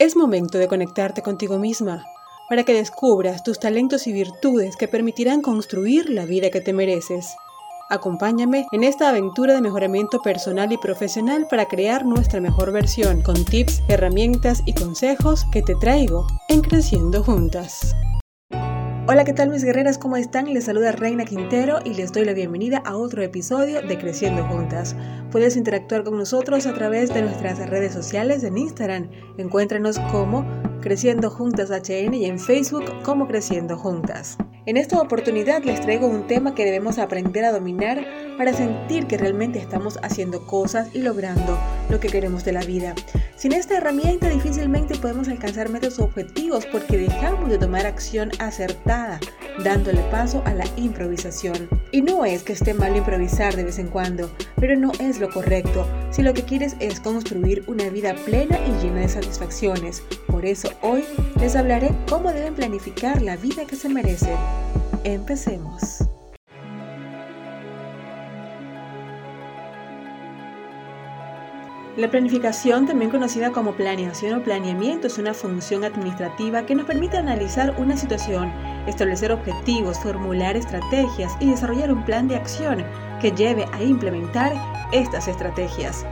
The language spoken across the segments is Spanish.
Es momento de conectarte contigo misma para que descubras tus talentos y virtudes que permitirán construir la vida que te mereces. Acompáñame en esta aventura de mejoramiento personal y profesional para crear nuestra mejor versión con tips, herramientas y consejos que te traigo en Creciendo Juntas. Hola, ¿qué tal mis guerreras? ¿Cómo están? Les saluda Reina Quintero y les doy la bienvenida a otro episodio de Creciendo Juntas. Puedes interactuar con nosotros a través de nuestras redes sociales en Instagram. Encuéntranos como Creciendo Juntas y en Facebook como Creciendo Juntas. En esta oportunidad les traigo un tema que debemos aprender a dominar para sentir que realmente estamos haciendo cosas y logrando lo que queremos de la vida. Sin esta herramienta difícilmente podemos alcanzar metas objetivos porque dejamos de tomar acción acertada, dándole paso a la improvisación. Y no es que esté mal improvisar de vez en cuando, pero no es lo correcto si lo que quieres es construir una vida plena y llena de satisfacciones. Por eso hoy les hablaré cómo deben planificar la vida que se merecen. Empecemos. La planificación, también conocida como planeación o planeamiento, es una función administrativa que nos permite analizar una situación, establecer objetivos, formular estrategias y desarrollar un plan de acción que lleve a implementar estas estrategias.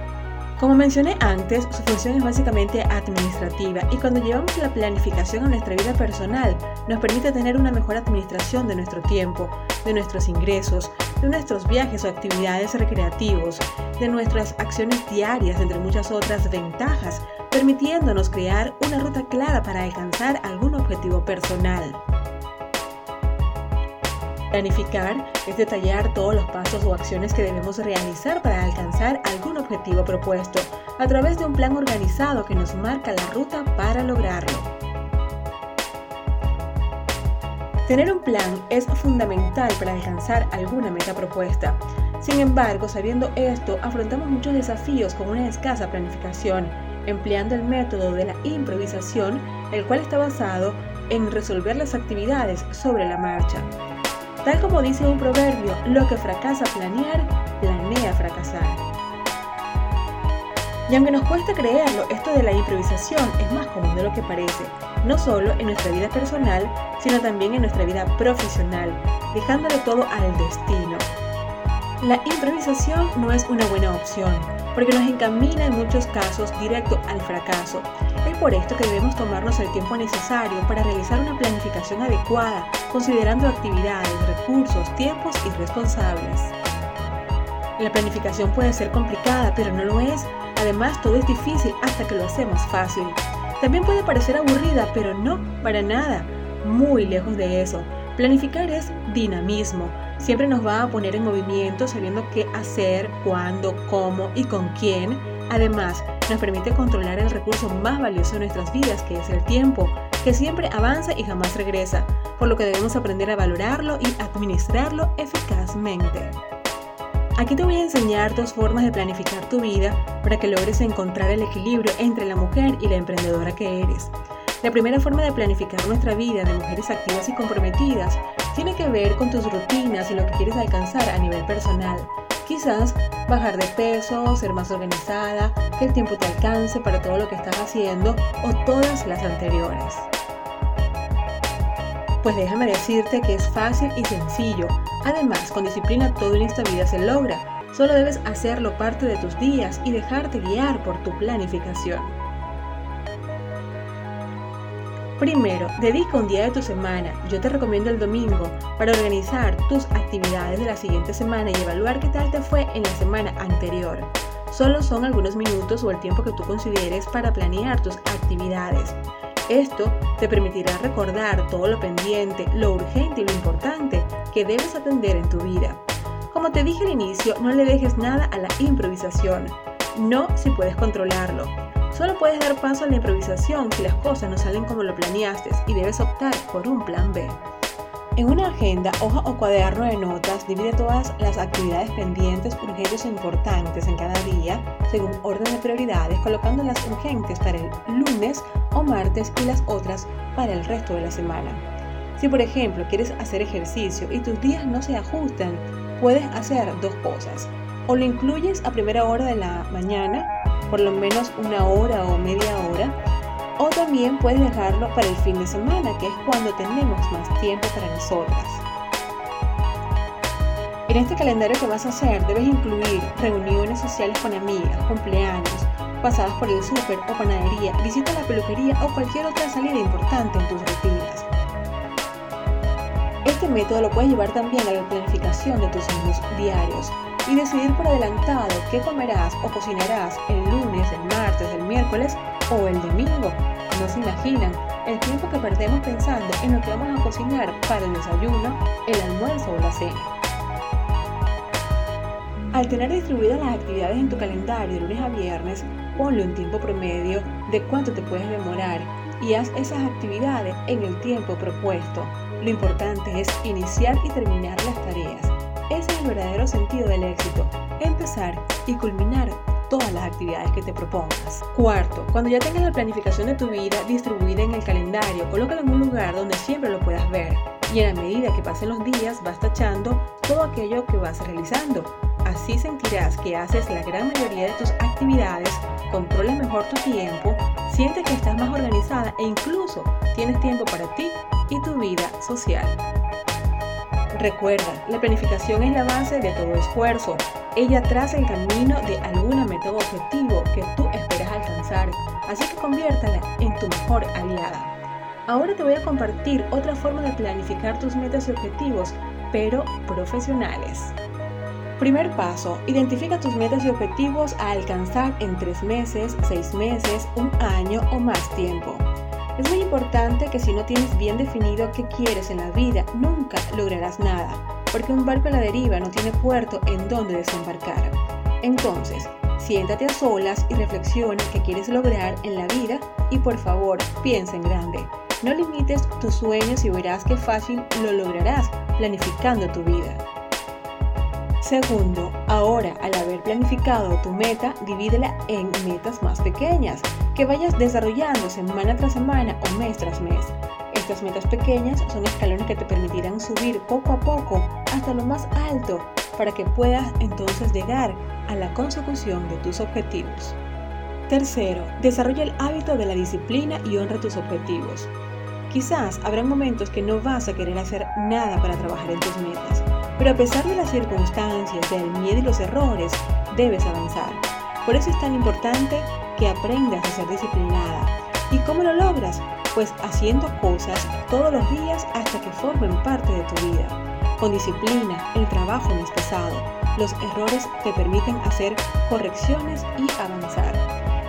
Como mencioné antes, su función es básicamente administrativa y cuando llevamos la planificación a nuestra vida personal, nos permite tener una mejor administración de nuestro tiempo, de nuestros ingresos, de nuestros viajes o actividades recreativos, de nuestras acciones diarias, entre muchas otras ventajas, permitiéndonos crear una ruta clara para alcanzar algún objetivo personal. Planificar es detallar todos los pasos o acciones que debemos realizar para alcanzar algún objetivo propuesto a través de un plan organizado que nos marca la ruta para lograrlo. Tener un plan es fundamental para alcanzar alguna meta propuesta. Sin embargo, sabiendo esto, afrontamos muchos desafíos con una escasa planificación, empleando el método de la improvisación, el cual está basado en resolver las actividades sobre la marcha. Tal como dice un proverbio, lo que fracasa planear, planea fracasar. Y aunque nos cuesta creerlo, esto de la improvisación es más común de lo que parece, no solo en nuestra vida personal, sino también en nuestra vida profesional, dejándole todo al destino. La improvisación no es una buena opción, porque nos encamina en muchos casos directo al fracaso. Por esto que debemos tomarnos el tiempo necesario para realizar una planificación adecuada, considerando actividades, recursos, tiempos y responsables. La planificación puede ser complicada, pero no lo es. Además, todo es difícil hasta que lo hacemos fácil. También puede parecer aburrida, pero no, para nada. Muy lejos de eso. Planificar es dinamismo, siempre nos va a poner en movimiento sabiendo qué hacer, cuándo, cómo y con quién. Además, nos permite controlar el recurso más valioso de nuestras vidas, que es el tiempo, que siempre avanza y jamás regresa, por lo que debemos aprender a valorarlo y administrarlo eficazmente. Aquí te voy a enseñar dos formas de planificar tu vida para que logres encontrar el equilibrio entre la mujer y la emprendedora que eres. La primera forma de planificar nuestra vida de mujeres activas y comprometidas tiene que ver con tus rutinas y lo que quieres alcanzar a nivel personal. Quizás bajar de peso, ser más organizada, que el tiempo te alcance para todo lo que estás haciendo o todas las anteriores. Pues déjame decirte que es fácil y sencillo. Además, con disciplina todo en esta vida se logra. Solo debes hacerlo parte de tus días y dejarte guiar por tu planificación. Primero, dedica un día de tu semana, yo te recomiendo el domingo, para organizar tus actividades de la siguiente semana y evaluar qué tal te fue en la semana anterior. Solo son algunos minutos o el tiempo que tú consideres para planear tus actividades. Esto te permitirá recordar todo lo pendiente, lo urgente y lo importante que debes atender en tu vida. Como te dije al inicio, no le dejes nada a la improvisación, no si puedes controlarlo. Solo puedes dar paso a la improvisación si las cosas no salen como lo planeaste y debes optar por un plan B. En una agenda, hoja o cuaderno de notas, divide todas las actividades pendientes, urgentes e importantes en cada día, según orden de prioridades, colocando las urgentes para el lunes o martes y las otras para el resto de la semana. Si por ejemplo quieres hacer ejercicio y tus días no se ajustan, puedes hacer dos cosas. O lo incluyes a primera hora de la mañana por lo menos una hora o media hora, O también puedes dejarlo para el fin de semana, que es cuando tenemos más tiempo para nosotras. En este calendario que vas a hacer debes incluir reuniones sociales con amigas, cumpleaños, pasadas por el súper o panadería, visita a la peluquería o cualquier otra salida importante en tus rutinas. Este método lo puedes llevar también a la planificación de tus menús diarios y decidir por adelantado qué comerás o cocinarás el lunes, el martes, el miércoles o el domingo. No se imaginan el tiempo que perdemos pensando en lo que vamos a cocinar para el desayuno, el almuerzo o la cena. Al tener distribuidas las actividades en tu calendario de lunes a viernes, ponle un tiempo promedio de cuánto te puedes demorar y haz esas actividades en el tiempo propuesto. Lo importante es iniciar y terminar las tareas. Verdadero sentido del éxito, empezar y culminar todas las actividades que te propongas. Cuarto, cuando ya tengas la planificación de tu vida distribuida en el calendario, colócalo en un lugar donde siempre lo puedas ver. Y en la medida que pasen los días vas tachando todo aquello que vas realizando. Así sentirás que haces la gran mayoría de tus actividades, controlas mejor tu tiempo, sientes que estás más organizada e incluso tienes tiempo para ti y tu vida social. Recuerda, la planificación es la base de todo esfuerzo. Ella traza el camino de alguna meta o objetivo que tú esperas alcanzar, así que conviértala en tu mejor aliada. Ahora te voy a compartir otra forma de planificar tus metas y objetivos, pero profesionales. Primer paso, identifica tus metas y objetivos a alcanzar en tres meses, seis meses, un año o más tiempo. Es muy importante que si no tienes bien definido qué quieres en la vida, nunca lograrás nada, porque un barco a la deriva no tiene puerto en donde desembarcar. Entonces, siéntate a solas y reflexiona qué quieres lograr en la vida y por favor, piensa en grande. No limites tus sueños y verás qué fácil lo lograrás planificando tu vida. Segundo, ahora al haber planificado tu meta, divídela en metas más pequeñas, que vayas desarrollando semana tras semana o mes tras mes. Estas metas pequeñas son escalones que te permitirán subir poco a poco hasta lo más alto para que puedas entonces llegar a la consecución de tus objetivos. Tercero, desarrolla el hábito de la disciplina y honra tus objetivos. Quizás habrá momentos que no vas a querer hacer nada para trabajar en tus metas, pero a pesar de las circunstancias, del miedo y los errores, debes avanzar. Por eso es tan importante que aprendas a ser disciplinada. ¿Y cómo lo logras? Pues haciendo cosas todos los días hasta que formen parte de tu vida. Con disciplina, el trabajo no es pesado. Los errores te permiten hacer correcciones y avanzar.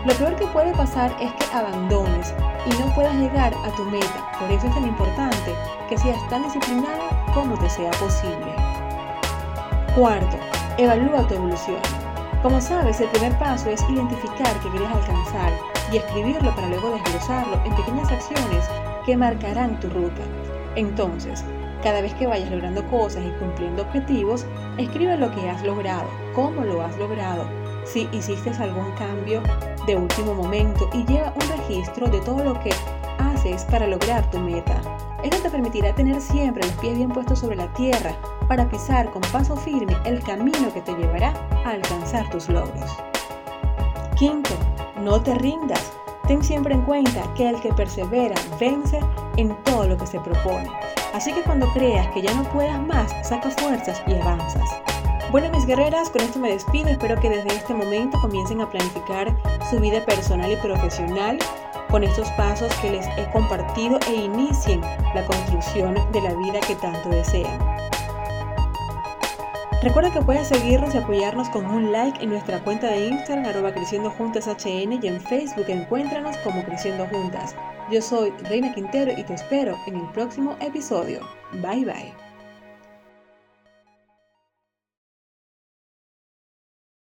Lo peor que puede pasar es que abandones y no puedas llegar a tu meta. Por eso es tan importante que seas tan disciplinada como te sea posible. Cuarto, evalúa tu evolución. Como sabes, el primer paso es identificar qué quieres alcanzar y escribirlo para luego desglosarlo en pequeñas acciones que marcarán tu ruta. Entonces, cada vez que vayas logrando cosas y cumpliendo objetivos, escribe lo que has logrado, cómo lo has logrado, si hiciste algún cambio de último momento y lleva un registro de todo lo que haces para lograr tu meta. Esto te permitirá tener siempre los pies bien puestos sobre la tierra para pisar con paso firme el camino que te llevará a alcanzar tus logros. Quinto, no te rindas. Ten siempre en cuenta que el que persevera vence en todo lo que se propone. Así que cuando creas que ya no puedas más, saca fuerzas y avanzas. Bueno, mis guerreras, con esto me despido. Espero que desde este momento comiencen a planificar su vida personal y profesional con estos pasos que les he compartido e inicien la construcción de la vida que tanto desean. Recuerda que puedes seguirnos y apoyarnos con un like en nuestra cuenta de Instagram arroba creciendo juntas HN y en Facebook encuéntranos como creciendo juntas. Yo soy Reina Quintero y te espero en el próximo episodio. Bye bye.